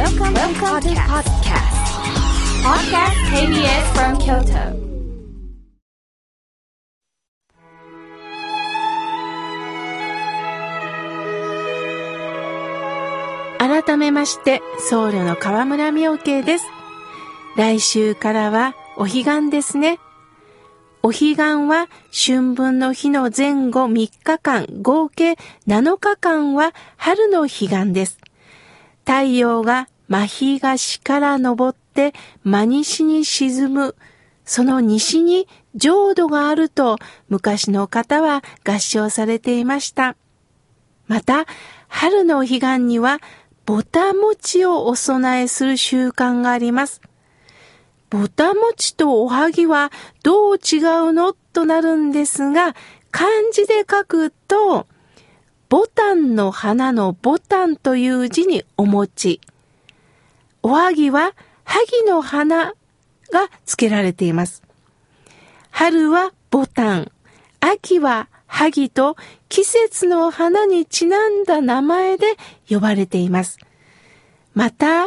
Welcome, Welcome to podcast. Podcast KBS from Kyoto. 改めまして、僧侶の河村明慶です。来週からはお彼岸ですね。お彼岸は春分の日の前後3日間、合計7日間は春の彼岸です。太陽が真東から昇って真西に沈む、その西に浄土があると昔の方は合唱されていました。また、春の彼岸にはぼた餅をお供えする習慣があります。ぼた餅とおはぎはどう違うの？となるんですが、漢字で書くと、ボタンの花のボタンという字にお餅。おはぎは萩の花が付けられています。春はボタン、秋は萩と季節の花にちなんだ名前で呼ばれています。また、あ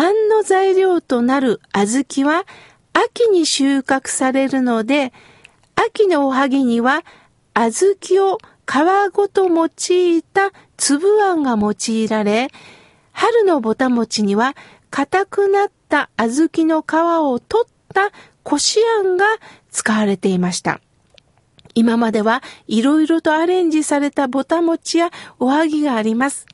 んの材料となる小豆は秋に収穫されるので、秋のおはぎには小豆を皮ごと用いた粒あんが用いられ、春のぼた餅には硬くなった小豆の皮を取ったこしあんが使われていました。今まではいろいろとアレンジされたぼた餅やおはぎがあります。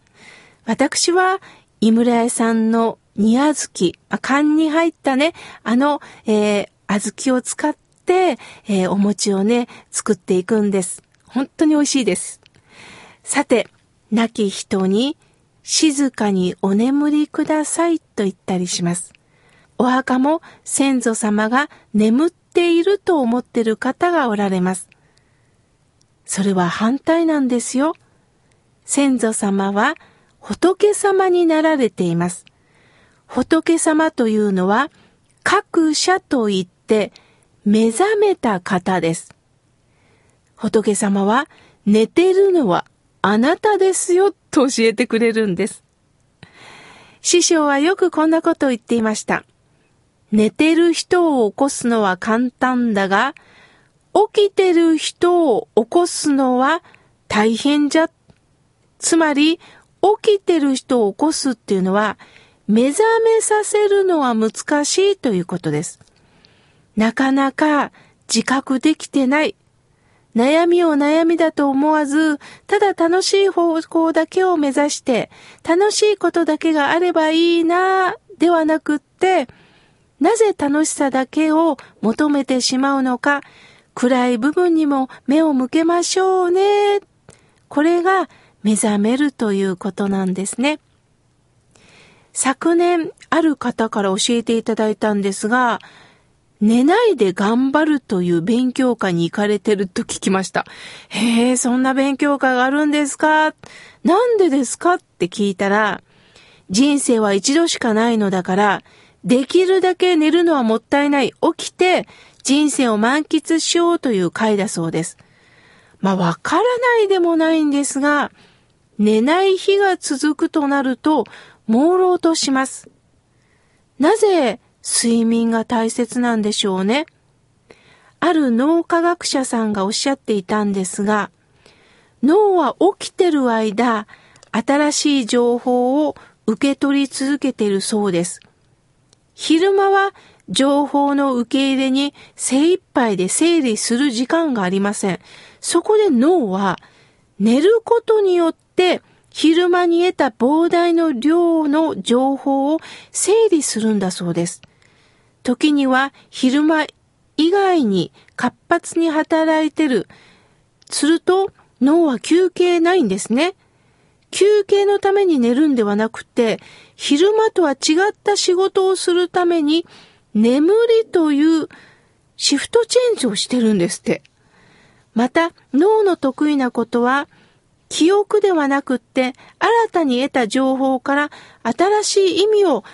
私は井村屋さんの煮小豆、缶に入ったね、あの、えー、小豆を使って、えー、お餅をね、作っていくんです。本当に美味しいです。さて、亡き人に静かにお眠りくださいと言ったりします。お墓も先祖様が眠っていると思ってる方がおられます。それは反対なんですよ。先祖様は仏様になられています。仏様というのは、各者といって目覚めた方です。仏様は寝てるのはあなたですよと教えてくれるんです。師匠はよくこんなことを言っていました。寝てる人を起こすのは簡単だが、起きてる人を起こすのは大変じゃ。つまり、起きてる人を起こすっていうのは、目覚めさせるのは難しいということです。なかなか自覚できてない。悩みを悩みだと思わず、ただ楽しい方向だけを目指して、楽しいことだけがあればいいな、ではなくって、なぜ楽しさだけを求めてしまうのか、暗い部分にも目を向けましょうね。これが目覚めるということなんですね。昨年、ある方から教えていただいたんですが、寝ないで頑張るという勉強会に行かれてると聞きました。へえ、そんな勉強会があるんですか？なんでですか？って聞いたら、人生は一度しかないのだから、できるだけ寝るのはもったいない。起きて人生を満喫しようという回だそうです。まあ、わからないでもないんですが、寝ない日が続くとなると、朦朧とします。なぜ睡眠が大切なんでしょうね。ある脳科学者さんがおっしゃっていたんですが、脳は起きてる間、新しい情報を受け取り続けているそうです。昼間は情報の受け入れに精一杯で整理する時間がありません。そこで脳は寝ることによって昼間に得た膨大の量の情報を整理するんだそうです。時には昼間以外に活発に働いてる。すると脳は休憩ないんですね。休憩のために寝るんではなくて、昼間とは違った仕事をするために、眠りというシフトチェンジをしてるんですって。また、脳の得意なことは、記憶ではなくって、新たに得た情報から新しい意味を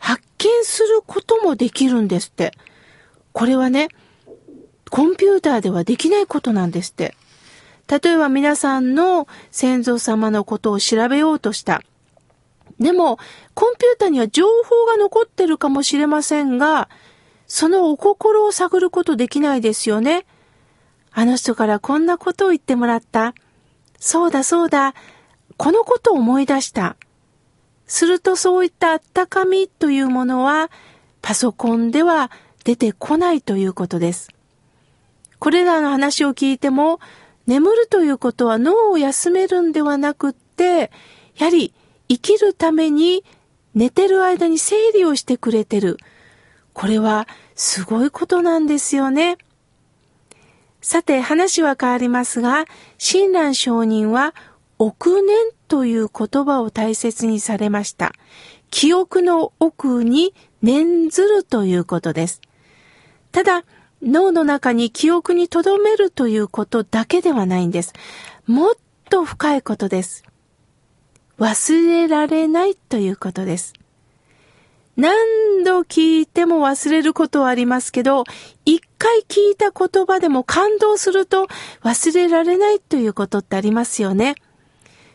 発見することもできるんですって。これはね、コンピューターではできないことなんですって。例えば皆さんの先祖様のことを調べようとした。でも、コンピューターには情報が残ってるかもしれませんが、そのお心を探ることできないですよね。あの人からこんなことを言ってもらった。そうだそうだ。このことを思い出した。するとそういったあったかみというものはパソコンでは出てこないということです。これらの話を聞いても眠るということは脳を休めるんではなくって、やはり生きるために寝てる間に整理をしてくれてる。これはすごいことなんですよね。さて話は変わりますが、親鸞上人は億年という言葉を大切にされました。記憶の奥に念ずるということです。ただ、脳の中に記憶に留めるということだけではないんです。もっと深いことです。忘れられないということです。何度聞いても忘れることはありますけど、一回聞いた言葉でも感動すると忘れられないということってありますよね。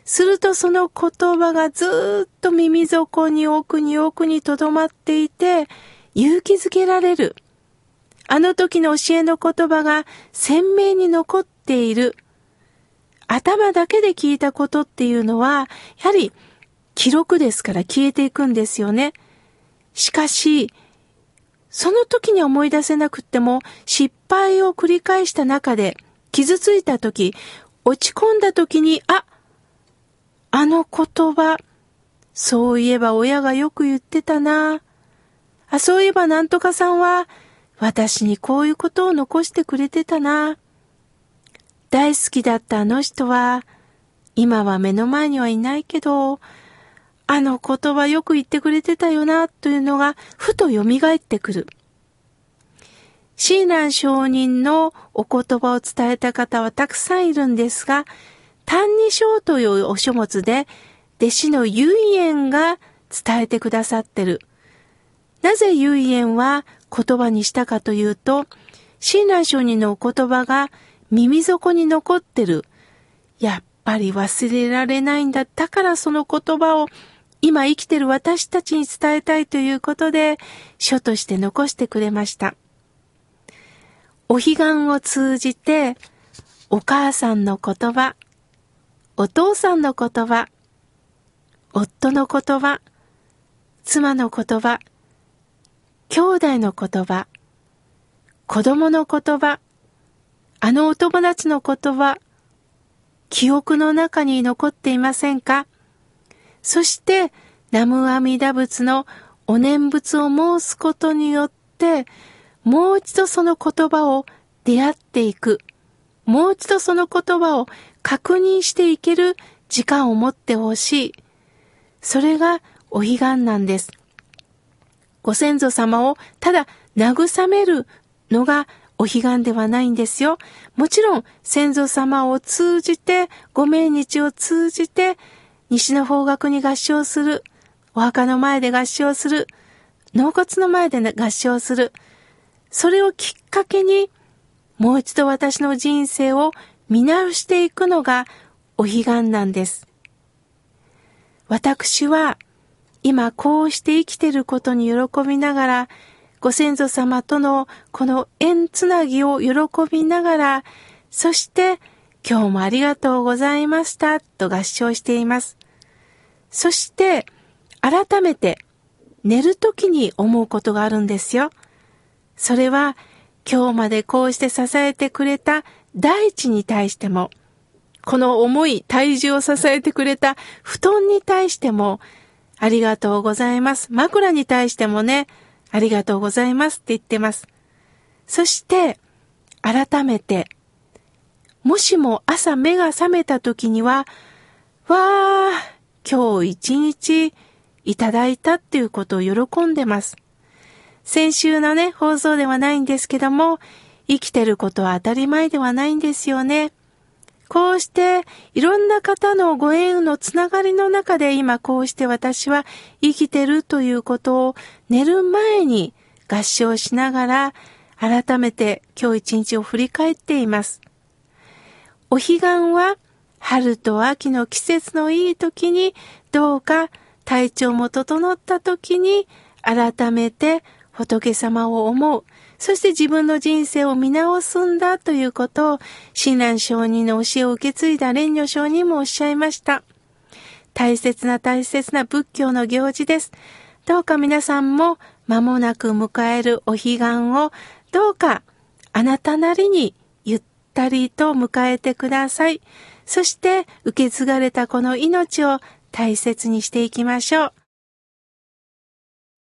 するとその言葉がずっと耳底に奥に奥に留まっていて、勇気づけられる。あの時の教えの言葉が鮮明に残っている。頭だけで聞いたことっていうのは、やはり記録ですから消えていくんですよね。しかし、その時に思い出せなくっても失敗を繰り返した中で傷ついた時、落ち込んだ時に、あ、あの言葉、そういえば親がよく言ってたな。あ、そういえばなんとかさんは私にこういうことを残してくれてたな。大好きだったあの人は、今は目の前にはいないけど、あの言葉よく言ってくれてたよな、というのがふと蘇ってくる。親鸞上人のお言葉を伝えた方はたくさんいるんですが、歎異抄というお書物で、弟子の唯円が伝えてくださってる。なぜ唯円は言葉にしたかというと、親鸞上人のお言葉が耳底に残ってる。やっぱり忘れられないんだ。だからその言葉を今生きてる私たちに伝えたいということで、書として残してくれました。お彼岸を通じて、お母さんの言葉、お父さんの言葉、夫の言葉、妻の言葉、兄弟の言葉、子供の言葉、あのお友達の言葉、記憶の中に残っていませんか？そして、南無阿弥陀仏のお念仏を申すことによって、もう一度その言葉を出会っていく。もう一度その言葉を確認していける時間を持ってほしい。それがお彼岸なんです。ご先祖様をただ慰めるのがお彼岸ではないんですよ。もちろん先祖様を通じて、ご命日を通じて、西の方角に合唱する、お墓の前で合唱する、納骨の前で合唱する。それをきっかけに、もう一度私の人生を見直していくのがお彼岸なんです。私は今こうして生きてることに喜びながら、ご先祖様とのこの縁つなぎを喜びながら、そして今日もありがとうございましたと合唱しています。そして改めて寝るときに思うことがあるんですよ。それは今日までこうして支えてくれた大地に対しても、この重い体重を支えてくれた布団に対しても、ありがとうございます。枕に対してもね、ありがとうございますって言ってます。そして、改めて、もしも朝目が覚めた時には、わー、今日一日いただいたっていうことを喜んでます。先週のね、放送ではないんですけども、生きてることは当たり前ではないんですよね。こうしていろんな方のご縁のつながりの中で今こうして私は生きてるということを寝る前に合唱しながら改めて今日一日を振り返っています。お彼岸は春と秋の季節のいい時にどうか体調も整った時に改めて仏様を思う。そして自分の人生を見直すんだということを、親鸞上人の教えを受け継いだ蓮如上人もおっしゃいました。大切な大切な仏教の行事です。どうか皆さんも間もなく迎えるお彼岸をどうかあなたなりにゆったりと迎えてください。そして受け継がれたこの命を大切にしていきましょう。